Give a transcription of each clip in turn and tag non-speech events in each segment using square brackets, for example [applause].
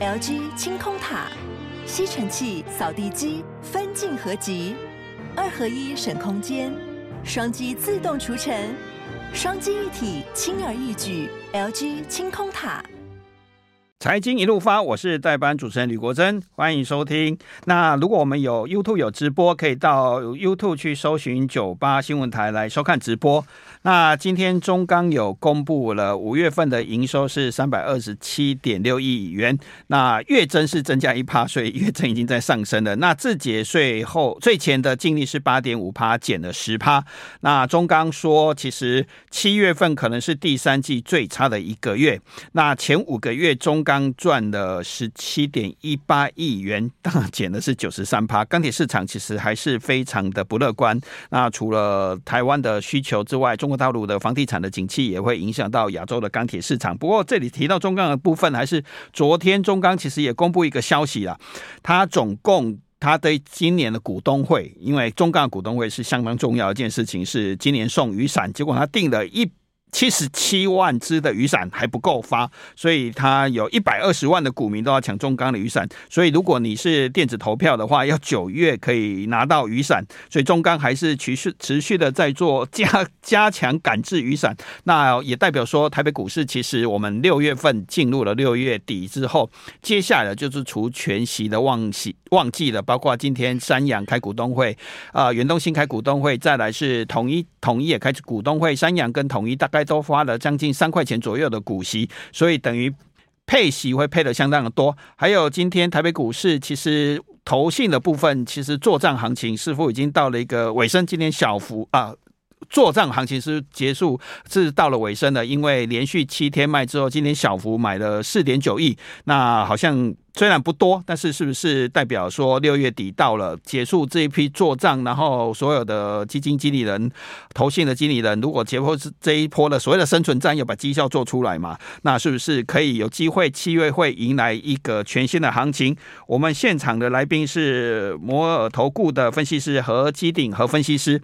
LG 清空塔，吸尘器、扫地机分镜合集，二合一省空间，双击自动除尘，双击一体轻而易举。LG 清空塔。财经一路发，我是代班主持人吕国珍，欢迎收听。那如果我们有 YouTube 有直播，可以到 YouTube 去搜寻九八新闻台来收看直播。那今天中钢有公布了五月份的营收是三百二十七点六亿元，那月增是增加一趴，所以月增已经在上升了。那自节税后税前的净利是八点五趴，减了十趴。那中钢说，其实七月份可能是第三季最差的一个月。那前五个月中钢赚了十七点一八亿元，当 [laughs] 然减的是九十三趴。钢铁市场其实还是非常的不乐观。那除了台湾的需求之外，中中国大陆的房地产的景气也会影响到亚洲的钢铁市场。不过这里提到中钢的部分，还是昨天中钢其实也公布一个消息了。他总共他对今年的股东会，因为中钢股东会是相当重要一件事情，是今年送雨伞，结果他定了一。七十七万支的雨伞还不够发，所以他有一百二十万的股民都要抢中钢的雨伞。所以如果你是电子投票的话，要九月可以拿到雨伞。所以中钢还是持续持续的在做加 [laughs] 加强赶制雨伞。那也代表说，台北股市其实我们六月份进入了六月底之后，接下来就是除全息的旺季旺季了。包括今天三阳开股东会，啊、呃，远东新开股东会，再来是统一统一也开始股东会，三阳跟统一大概。都发了将近三块钱左右的股息，所以等于配息会配的相当的多。还有今天台北股市其实投信的部分，其实作帐行情似乎已经到了一个尾声。今天小幅啊。作帐行情是结束，是到了尾声的，因为连续七天卖之后，今天小幅买了四点九亿，那好像虽然不多，但是是不是代表说六月底到了结束这一批做账，然后所有的基金经理人、投信的经理人，如果结果是这一波的所谓的生存战，要把绩效做出来嘛？那是不是可以有机会七月会迎来一个全新的行情？我们现场的来宾是摩尔投顾的分析师何基鼎和分析师。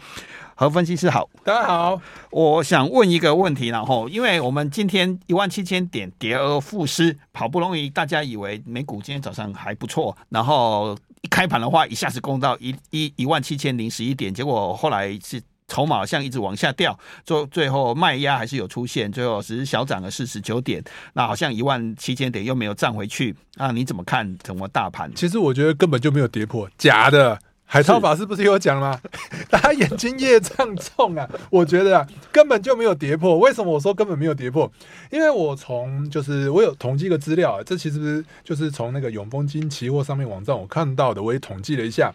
何分析师好，大家好。我想问一个问题，然后，因为我们今天一万七千点跌而复失，好不容易大家以为美股今天早上还不错，然后一开盘的话，一下子攻到一一一万七千零十一点，结果后来是筹码好像一直往下掉，最最后卖压还是有出现，最后只是小涨了四十九点，那好像一万七千点又没有涨回去，啊，你怎么看整个大盘？其实我觉得根本就没有跌破，假的。海涛法师不是有讲吗？[laughs] 大家眼睛业障重啊！我觉得啊，根本就没有跌破。为什么我说根本没有跌破？因为我从就是我有统计个资料啊，这其实就是从那个永丰金期货上面网站我看到的，我也统计了一下，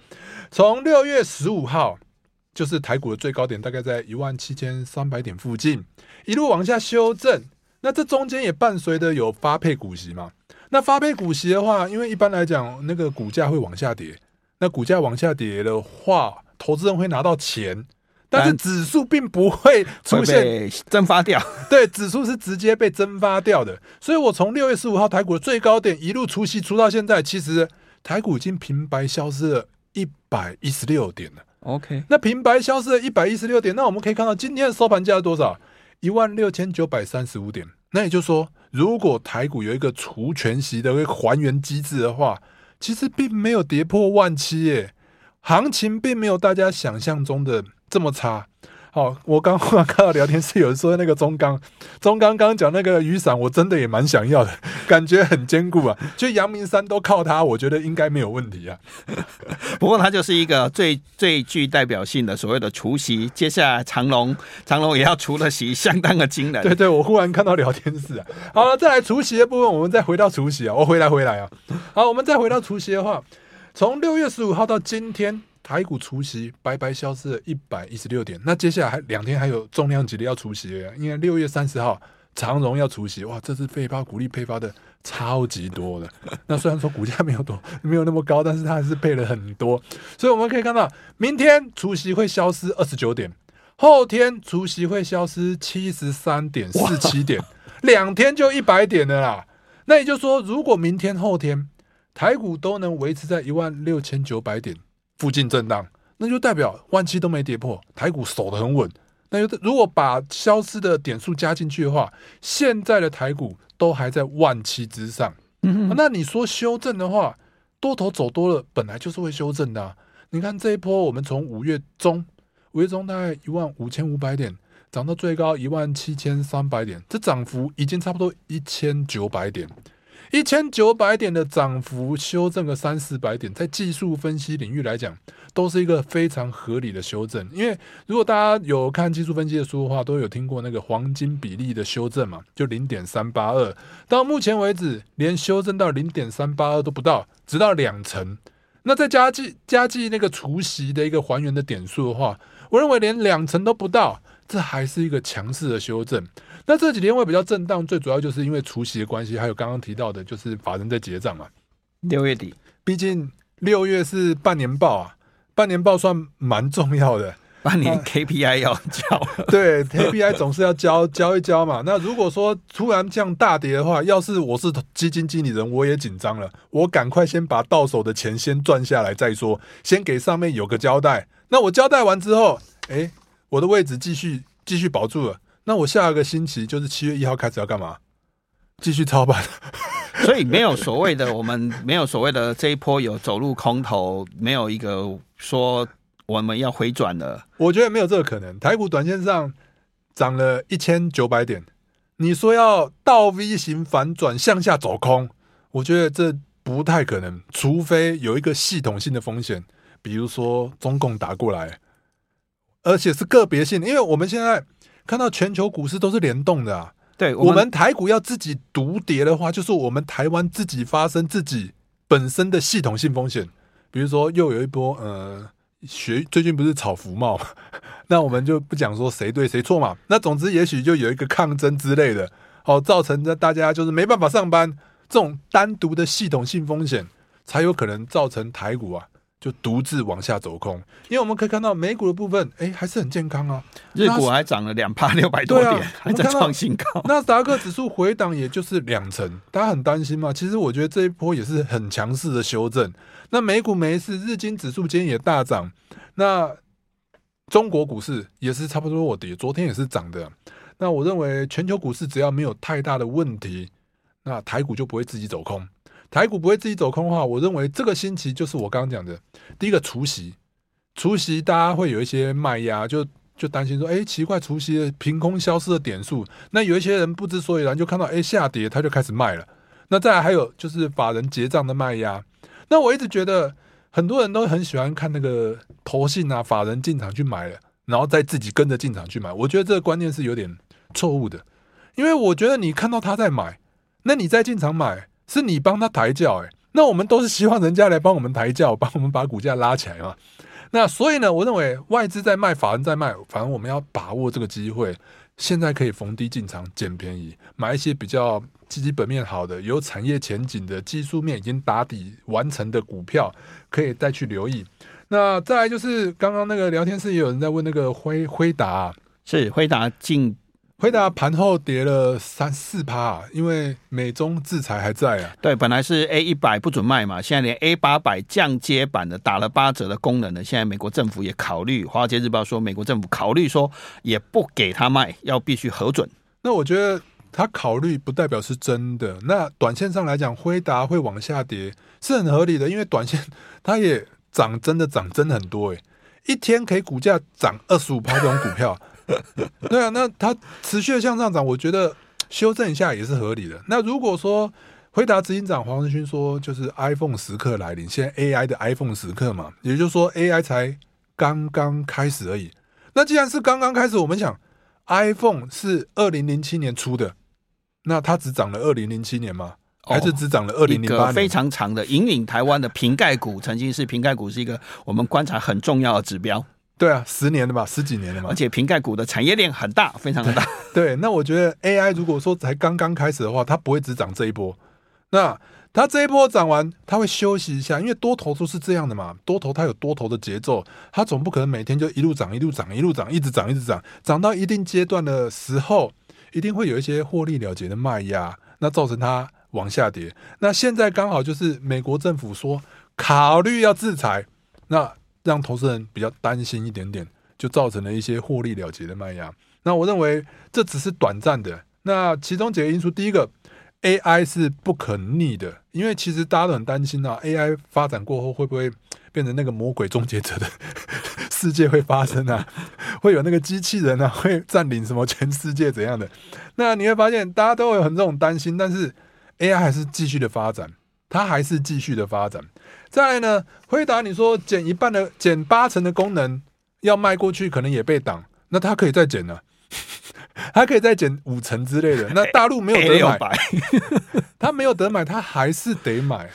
从六月十五号就是台股的最高点，大概在一万七千三百点附近，一路往下修正。那这中间也伴随着有发配股息嘛？那发配股息的话，因为一般来讲那个股价会往下跌。那股价往下跌的话，投资人会拿到钱，但是指数并不会出现蒸发掉。[laughs] 对，指数是直接被蒸发掉的。所以我从六月十五号台股的最高点一路除息除到现在，其实台股已经平白消失了一百一十六点了。OK，那平白消失了一百一十六点，那我们可以看到今天的收盘价是多少？一万六千九百三十五点。那也就是说，如果台股有一个除权息的一个还原机制的话。其实并没有跌破万七耶，行情并没有大家想象中的这么差。好，我刚忽然看到聊天室有人说那个中钢，中钢刚刚讲那个雨伞，我真的也蛮想要的，感觉很坚固啊。就阳明山都靠它，我觉得应该没有问题啊。[laughs] 不过它就是一个最最具代表性的所谓的除夕，接下来长隆长隆也要除了席，相当的惊人。对对，我忽然看到聊天室啊。好了，再来除夕的部分，我们再回到除夕啊。我回来回来啊。好，我们再回到除夕的话，从六月十五号到今天。台股除息白白消失了一百一十六点，那接下来还两天还有重量级的要除息，因为六月三十号长荣要除息，哇，这次配发股利配发的超级多的。[laughs] 那虽然说股价没有多，没有那么高，但是它还是配了很多。所以我们可以看到，明天除息会消失二十九点，后天除息会消失七十三点四七点，两天就一百点了啦。那也就是说，如果明天后天台股都能维持在一万六千九百点。附近震荡，那就代表万七都没跌破，台股守得很稳。那就如果把消失的点数加进去的话，现在的台股都还在万七之上。那你说修正的话，多头走多了，本来就是会修正的啊。你看这一波，我们从五月中，五月中大概一万五千五百点，涨到最高一万七千三百点，这涨幅已经差不多一千九百点。一千九百点的涨幅，修正个三四百点，在技术分析领域来讲，都是一个非常合理的修正。因为如果大家有看技术分析的书的话，都有听过那个黄金比例的修正嘛，就零点三八二。到目前为止，连修正到零点三八二都不到，只到两成。那再加计加计那个除息的一个还原的点数的话，我认为连两成都不到，这还是一个强势的修正。那这几天会比较震荡，最主要就是因为除夕的关系，还有刚刚提到的，就是法人在结账嘛。六月底，毕竟六月是半年报啊，半年报算蛮重要的，[laughs] 半年 KPI 要交。啊、对，KPI 总是要交交一交嘛。那如果说突然这样大跌的话，要是我是基金经理人，我也紧张了，我赶快先把到手的钱先赚下来再说，先给上面有个交代。那我交代完之后，哎，我的位置继续继续保住了。那我下一个星期就是七月一号开始要干嘛？继续操盘，[laughs] 所以没有所谓的，我们没有所谓的这一波有走入空头，没有一个说我们要回转了。我觉得没有这个可能。台股短线上涨了一千九百点，你说要倒 V 型反转向下走空，我觉得这不太可能，除非有一个系统性的风险，比如说中共打过来，而且是个别性，因为我们现在。看到全球股市都是联动的啊，对，我们，台股要自己独跌的话，就是我们台湾自己发生自己本身的系统性风险，比如说又有一波呃学最近不是炒服贸，[laughs] 那我们就不讲说谁对谁错嘛，那总之也许就有一个抗争之类的，好造成的大家就是没办法上班，这种单独的系统性风险才有可能造成台股啊。就独自往下走空，因为我们可以看到美股的部分，哎，还是很健康啊。日股还涨了两趴六百多点，啊、还在创新高。纳斯达克指数回档也就是两成，大家很担心嘛。其实我觉得这一波也是很强势的修正。那美股没事，日经指数今天也大涨。那中国股市也是差不多我跌，昨天也是涨的。那我认为全球股市只要没有太大的问题，那台股就不会自己走空。台股不会自己走空的话，我认为这个星期就是我刚刚讲的第一个除夕，除夕大家会有一些卖压，就就担心说，哎，奇怪，除夕凭空消失的点数，那有一些人不知所以然，就看到哎下跌，他就开始卖了。那再来还有就是法人结账的卖压，那我一直觉得很多人都很喜欢看那个投信啊，法人进场去买了，然后再自己跟着进场去买，我觉得这个观念是有点错误的，因为我觉得你看到他在买，那你再进场买。是你帮他抬轿，哎，那我们都是希望人家来帮我们抬轿，[laughs] 帮我们把股价拉起来嘛。那所以呢，我认为外资在卖，法人在卖，反正我们要把握这个机会，现在可以逢低进场捡便宜，买一些比较基本面好的、有产业前景的、技术面已经打底完成的股票，可以再去留意。那再来就是刚刚那个聊天室也有人在问那个辉辉达，是辉达进。辉达盘后跌了三四趴，因为美中制裁还在啊。对，本来是 A 一百不准卖嘛，现在连 A 八百降阶版的打了八折的功能呢，现在美国政府也考虑。华尔街日报说，美国政府考虑说也不给他卖，要必须核准。那我觉得他考虑不代表是真的。那短线上来讲，辉达会往下跌是很合理的，因为短线它也涨，真的涨真的很多诶，一天可以股价涨二十五趴这种股票。[laughs] 对啊，那它持续的向上涨，我觉得修正一下也是合理的。那如果说回答执行长黄仁勋说，就是 iPhone 时刻来临，现在 AI 的 iPhone 时刻嘛，也就是说 AI 才刚刚开始而已。那既然是刚刚开始，我们想 iPhone 是二零零七年出的，那它只涨了二零零七年吗？还是只涨了二零零八年？非常长的引领台湾的瓶盖股，曾经是瓶盖股是一个我们观察很重要的指标。对啊，十年的吧，十几年了嘛。而且瓶盖股的产业链很大，非常的大。[laughs] 对，那我觉得 AI 如果说才刚刚开始的话，它不会只涨这一波。那它这一波涨完，它会休息一下，因为多头都是这样的嘛。多头它有多头的节奏，它总不可能每天就一路涨、一路涨、一路涨、一直涨、一直涨。涨到一定阶段的时候，一定会有一些获利了结的卖压，那造成它往下跌。那现在刚好就是美国政府说考虑要制裁，那。让投资人比较担心一点点，就造成了一些获利了结的卖压。那我认为这只是短暂的。那其中几个因素，第一个 AI 是不可逆的，因为其实大家都很担心啊，AI 发展过后会不会变成那个魔鬼终结者的 [laughs] 世界会发生啊？会有那个机器人啊，会占领什么全世界怎样的？那你会发现大家都有很这种担心，但是 AI 还是继续的发展，它还是继续的发展。再来呢，回答你说减一半的、减八成的功能要卖过去，可能也被挡，那它可以再减呢？[laughs] 它可以再减五成之类的，[laughs] 那大陆没有得买，[laughs] 它没有得买，它还是得买，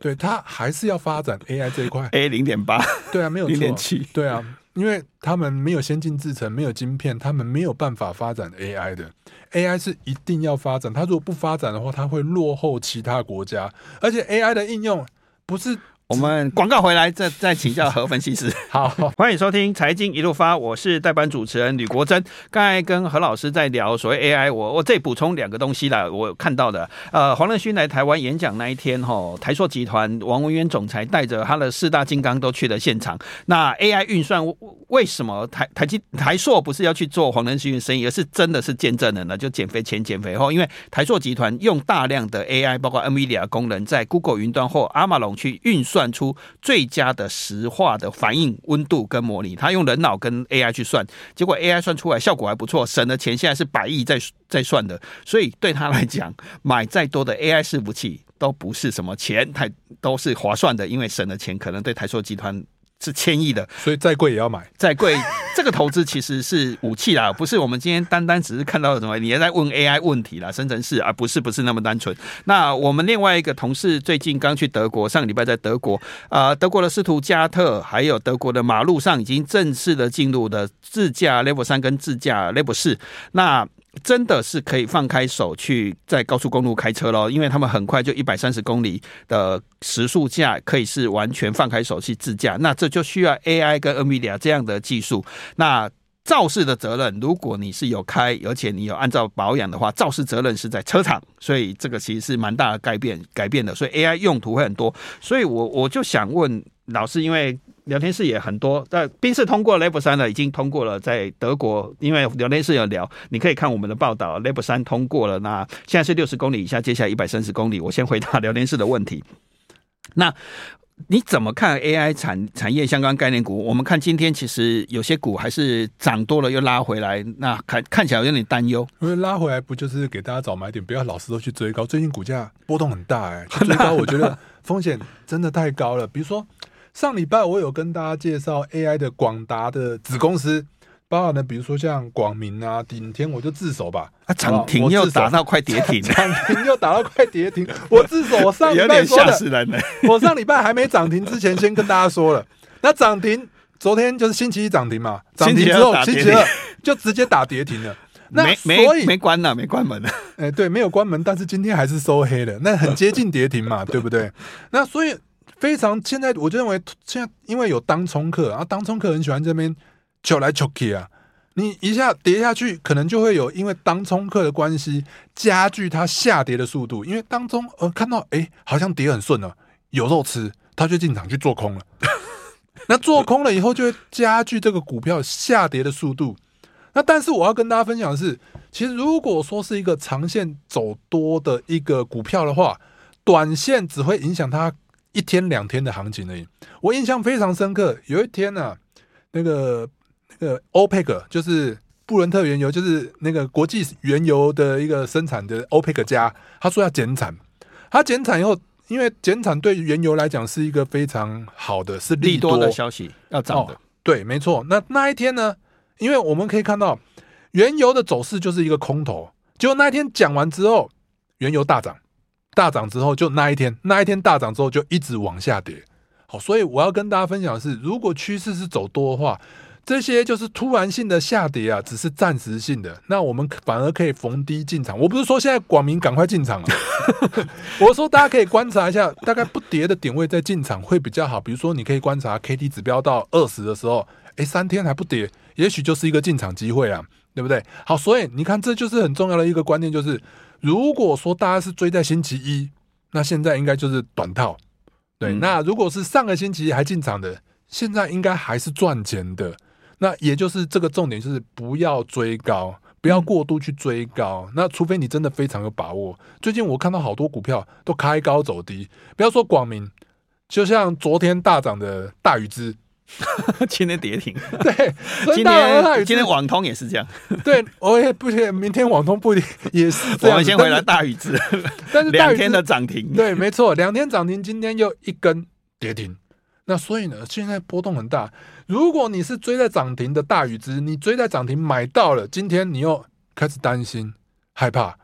对，它还是要发展 AI 这一块，A 零点八，对啊，没有零点七，对啊，因为他们没有先进制程，没有晶片，他们没有办法发展 AI 的，AI 是一定要发展，他如果不发展的话，他会落后其他国家，而且 AI 的应用不是。我们广告回来再再请教何分析师。[laughs] 好，欢迎收听财经一路发，我是代班主持人吕国珍。刚才跟何老师在聊所谓 AI，我我再补充两个东西啦。我看到的，呃，黄仁勋来台湾演讲那一天，哈，台硕集团王文渊总裁带着他的四大金刚都去了现场。那 AI 运算为什么台台积台硕不是要去做黄仁勋的生意，而是真的是见证人呢？就减肥前减肥后，因为台硕集团用大量的 AI，包括 NVIDIA 功能，在 Google 云端或阿玛龙去运算。算出最佳的石化的反应温度跟模拟，他用人脑跟 AI 去算，结果 AI 算出来效果还不错，省的钱现在是百亿在在算的，所以对他来讲，买再多的 AI 伺服器都不是什么钱，太都是划算的，因为省的钱可能对台硕集团。是千亿的，所以再贵也要买。再贵，[laughs] 这个投资其实是武器啦，不是我们今天单单只是看到什么，你也在问 AI 问题啦，生成式，而不是不是那么单纯。那我们另外一个同事最近刚去德国，上个礼拜在德国，呃，德国的斯图加特，还有德国的马路上已经正式的进入的自驾 Level 三跟自驾 Level 四，那。真的是可以放开手去在高速公路开车喽，因为他们很快就一百三十公里的时速驾可以是完全放开手去自驾，那这就需要 AI 跟 NVIDIA 这样的技术。那肇事的责任，如果你是有开，而且你有按照保养的话，肇事责任是在车厂，所以这个其实是蛮大的改变改变的，所以 AI 用途会很多。所以我我就想问老师，因为。聊天室也很多，但宾士通过 Level 三的已经通过了，在德国，因为聊天室有聊，你可以看我们的报道，Level 三通过了，那现在是六十公里以下，接下来一百三十公里。我先回答 [laughs] 聊天室的问题。那你怎么看 AI 产产业相关概念股？我们看今天其实有些股还是涨多了又拉回来，那看看起来有点担忧。因为拉回来不就是给大家找买点，不要老是都去追高。最近股价波动很大，哎，追高我觉得风险真的太高了。比如说。上礼拜我有跟大家介绍 AI 的广达的子公司，包含呢，比如说像广明啊、顶天，我就自首吧。啊，涨停又打到快跌停，[laughs] 涨停又打到快跌停，我自首。我上礼拜说的，[laughs] 我上礼拜还没涨停之前，先跟大家说了。那涨停，昨天就是星期一涨停嘛，涨停之后星期二就直接打跌停了。[laughs] 那所以没关了，没关门了。哎，对，没有关门，但是今天还是收黑了，那很接近跌停嘛，对不对？那所以。非常，现在我就认为，现在因为有当冲客，然后当冲客很喜欢这边求来求去啊，你一下跌下去，可能就会有因为当冲客的关系加剧它下跌的速度，因为当中呃看到哎好像跌很顺了，有肉吃，他就进场去做空了，[laughs] 那做空了以后就会加剧这个股票下跌的速度。那但是我要跟大家分享的是，其实如果说是一个长线走多的一个股票的话，短线只会影响它。一天两天的行情而已。我印象非常深刻，有一天呢、啊，那个那个 OPEC 就是布伦特原油，就是那个国际原油的一个生产的 OPEC 加，他说要减产。他减产以后，因为减产对原油来讲是一个非常好的，是利多，利多的消息，要涨的。哦、对，没错。那那一天呢，因为我们可以看到原油的走势就是一个空头，结果那一天讲完之后，原油大涨。大涨之后，就那一天，那一天大涨之后就一直往下跌。好，所以我要跟大家分享的是，如果趋势是走多的话，这些就是突然性的下跌啊，只是暂时性的。那我们反而可以逢低进场。我不是说现在广明赶快进场啊，[laughs] 我说大家可以观察一下，大概不跌的点位再进场会比较好。比如说，你可以观察 K D 指标到二十的时候，诶，三天还不跌，也许就是一个进场机会啊，对不对？好，所以你看，这就是很重要的一个观念，就是。如果说大家是追在星期一，那现在应该就是短套，对。嗯、那如果是上个星期还进场的，现在应该还是赚钱的。那也就是这个重点，就是不要追高，不要过度去追高。嗯、那除非你真的非常有把握。最近我看到好多股票都开高走低，不要说广明，就像昨天大涨的大禹资。[laughs] 今天跌停，对，[laughs] 今天今天网通也是这样，[laughs] 对，我也不行，明天网通不一定也是这样。我们先回来大宇资，但是两天的涨停，对，没错，两天涨停，今天又一根跌停。那所以呢，现在波动很大。如果你是追在涨停的大宇资，你追在涨停买到了，今天你又开始担心、害怕，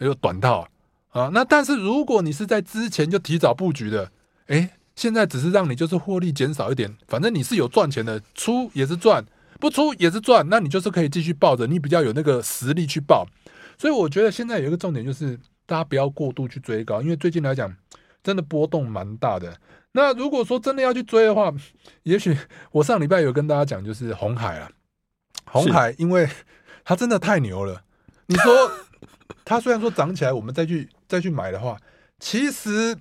又短套啊。那但是如果你是在之前就提早布局的，哎。现在只是让你就是获利减少一点，反正你是有赚钱的，出也是赚，不出也是赚，那你就是可以继续抱着，你比较有那个实力去抱。所以我觉得现在有一个重点就是，大家不要过度去追高，因为最近来讲真的波动蛮大的。那如果说真的要去追的话，也许我上礼拜有跟大家讲，就是红海啊，红海，因为它真的太牛了。你说它虽然说涨起来，我们再去再去买的话，其实。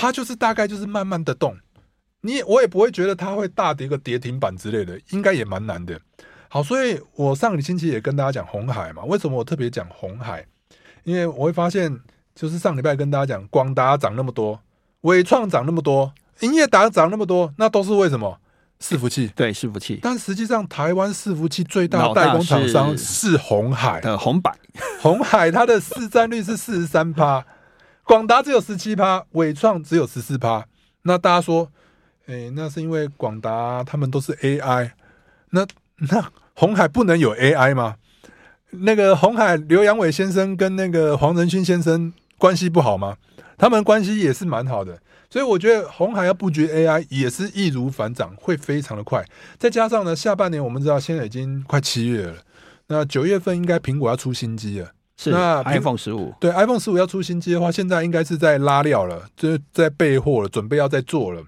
它就是大概就是慢慢的动，你我也不会觉得它会大跌个跌停板之类的，应该也蛮难的。好，所以我上个星期也跟大家讲红海嘛，为什么我特别讲红海？因为我会发现，就是上礼拜跟大家讲广达涨那么多，伟创涨那么多，营业达涨那么多，那都是为什么？伺服器，对，伺服器。但实际上，台湾伺服器最大的代工厂商是红海的红百，红海它的市占率是四十三趴。广达只有十七趴，纬创只有十四趴。那大家说，诶、那是因为广达他们都是 AI，那那红海不能有 AI 吗？那个红海刘扬伟先生跟那个黄仁勋先生关系不好吗？他们关系也是蛮好的，所以我觉得红海要布局 AI 也是易如反掌，会非常的快。再加上呢，下半年我们知道现在已经快七月了，那九月份应该苹果要出新机了。是那 iPhone 十五，对 iPhone 十五要出新机的话，现在应该是在拉料了，就是在备货了，准备要再做了。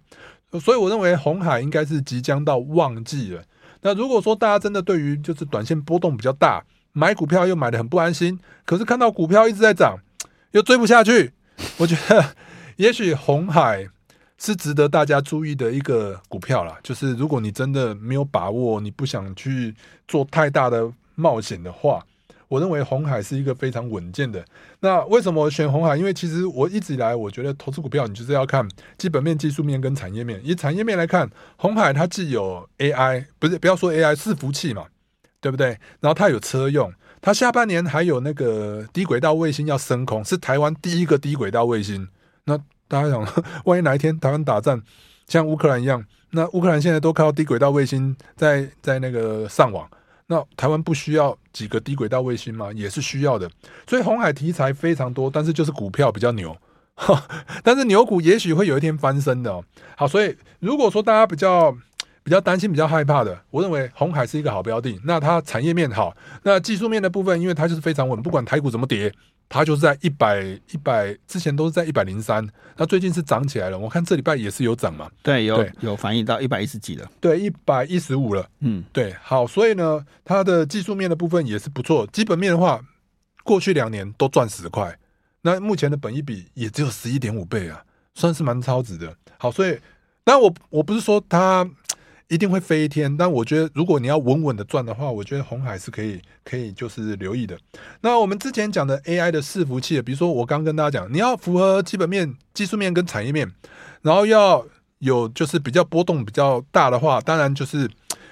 所以我认为红海应该是即将到旺季了。那如果说大家真的对于就是短线波动比较大，买股票又买的很不安心，可是看到股票一直在涨，又追不下去，我觉得也许红海是值得大家注意的一个股票啦。就是如果你真的没有把握，你不想去做太大的冒险的话。我认为红海是一个非常稳健的。那为什么我选红海？因为其实我一直以来，我觉得投资股票，你就是要看基本面、技术面跟产业面。以产业面来看，红海它既有 AI，不是不要说 AI，伺服器嘛，对不对？然后它有车用，它下半年还有那个低轨道卫星要升空，是台湾第一个低轨道卫星。那大家想，万一哪一天台湾打仗，像乌克兰一样，那乌克兰现在都靠低轨道卫星在在那个上网。那台湾不需要几个低轨道卫星吗？也是需要的。所以红海题材非常多，但是就是股票比较牛，[laughs] 但是牛股也许会有一天翻身的哦。好，所以如果说大家比较比较担心、比较害怕的，我认为红海是一个好标的。那它产业面好，那技术面的部分，因为它就是非常稳，不管台股怎么跌。它就是在一百一百之前都是在一百零三，那最近是涨起来了。我看这礼拜也是有涨嘛，对，有对有反映到一百一十几了，对，一百一十五了。嗯，对，好，所以呢，它的技术面的部分也是不错。基本面的话，过去两年都赚十块，那目前的本一比也只有十一点五倍啊，算是蛮超值的。好，所以，那我我不是说它。一定会飞一天，但我觉得如果你要稳稳的赚的话，我觉得红海是可以可以就是留意的。那我们之前讲的 AI 的伺服器，比如说我刚跟大家讲，你要符合基本面、技术面跟产业面，然后要有就是比较波动比较大的话，当然就是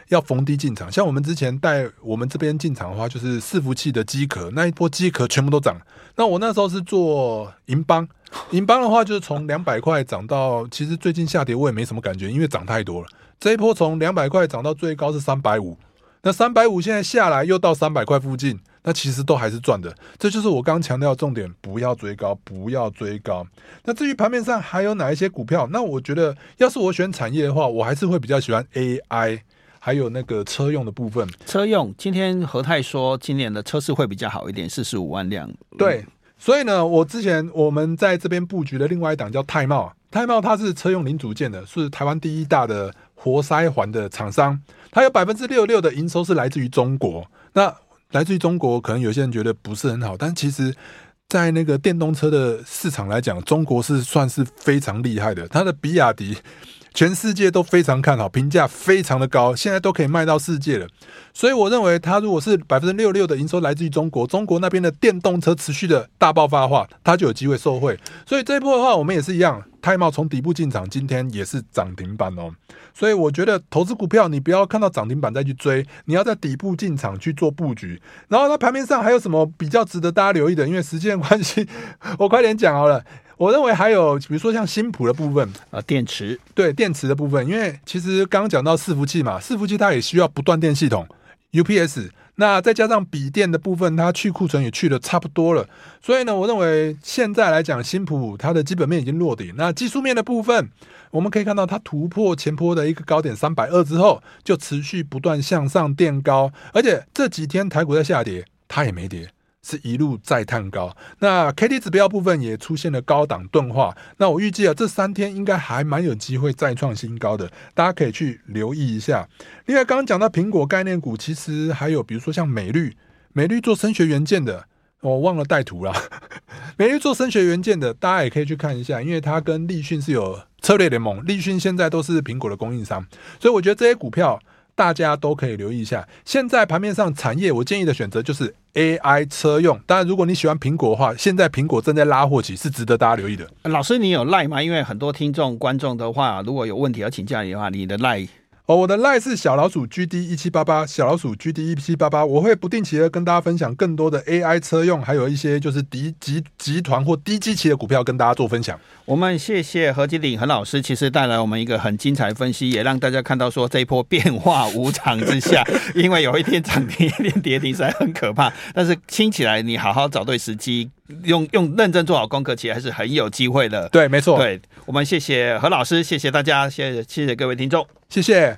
要逢低进场。像我们之前带我们这边进场的话，就是伺服器的机壳，那一波机壳全部都涨。那我那时候是做银邦，银邦的话就是从两百块涨到，其实最近下跌我也没什么感觉，因为涨太多了。这一波从两百块涨到最高是三百五，那三百五现在下来又到三百块附近，那其实都还是赚的。这就是我刚刚强调重点，不要追高，不要追高。那至于盘面上还有哪一些股票？那我觉得，要是我选产业的话，我还是会比较喜欢 AI，还有那个车用的部分。车用，今天和泰说今年的车市会比较好一点，四十五万辆。对，所以呢，我之前我们在这边布局的另外一档叫泰茂，泰茂它是车用零组件的，是台湾第一大的。活塞环的厂商，它有百分之六六的营收是来自于中国。那来自于中国，可能有些人觉得不是很好，但其实，在那个电动车的市场来讲，中国是算是非常厉害的。它的比亚迪，全世界都非常看好，评价非常的高，现在都可以卖到世界了。所以我认为，它如果是百分之六六的营收来自于中国，中国那边的电动车持续的大爆发的话，它就有机会受惠。所以这一波的话，我们也是一样，泰茂从底部进场，今天也是涨停板哦。所以我觉得投资股票，你不要看到涨停板再去追，你要在底部进场去做布局。然后它盘面上还有什么比较值得大家留意的？因为时间关系，[laughs] 我快点讲好了。我认为还有，比如说像新普的部分啊，电池对电池的部分，因为其实刚刚讲到伺服器嘛，伺服器它也需要不断电系统 UPS，那再加上笔电的部分，它去库存也去的差不多了，所以呢，我认为现在来讲，新普它的基本面已经落底。那技术面的部分，我们可以看到它突破前坡的一个高点三百二之后，就持续不断向上垫高，而且这几天台股在下跌，它也没跌。是一路再探高，那 K D 指标部分也出现了高档钝化，那我预计啊，这三天应该还蛮有机会再创新高的，大家可以去留意一下。另外，刚刚讲到苹果概念股，其实还有比如说像美绿，美绿做声学元件的，我忘了带图了。[laughs] 美绿做声学元件的，大家也可以去看一下，因为它跟立讯是有策略联盟，立讯现在都是苹果的供应商，所以我觉得这些股票。大家都可以留意一下，现在盘面上产业，我建议的选择就是 AI 车用。当然，如果你喜欢苹果的话，现在苹果正在拉货期，是值得大家留意的。老师，你有赖吗？因为很多听众观众的话，如果有问题要请教你的话，你的赖。哦，我的 line 是小老鼠 GD 一七八八，小老鼠 GD 一七八八，我会不定期的跟大家分享更多的 AI 车用，还有一些就是低集集团或低基期的股票跟大家做分享。我们谢谢何经理何老师，其实带来我们一个很精彩分析，也让大家看到说这一波变化无常之下，[laughs] 因为有一天涨停，一天跌停，实在很可怕。但是听起来你好好找对时机，用用认真做好功课，其实还是很有机会的。对，没错。对，我们谢谢何老师，谢谢大家，谢谢谢谢各位听众。谢谢。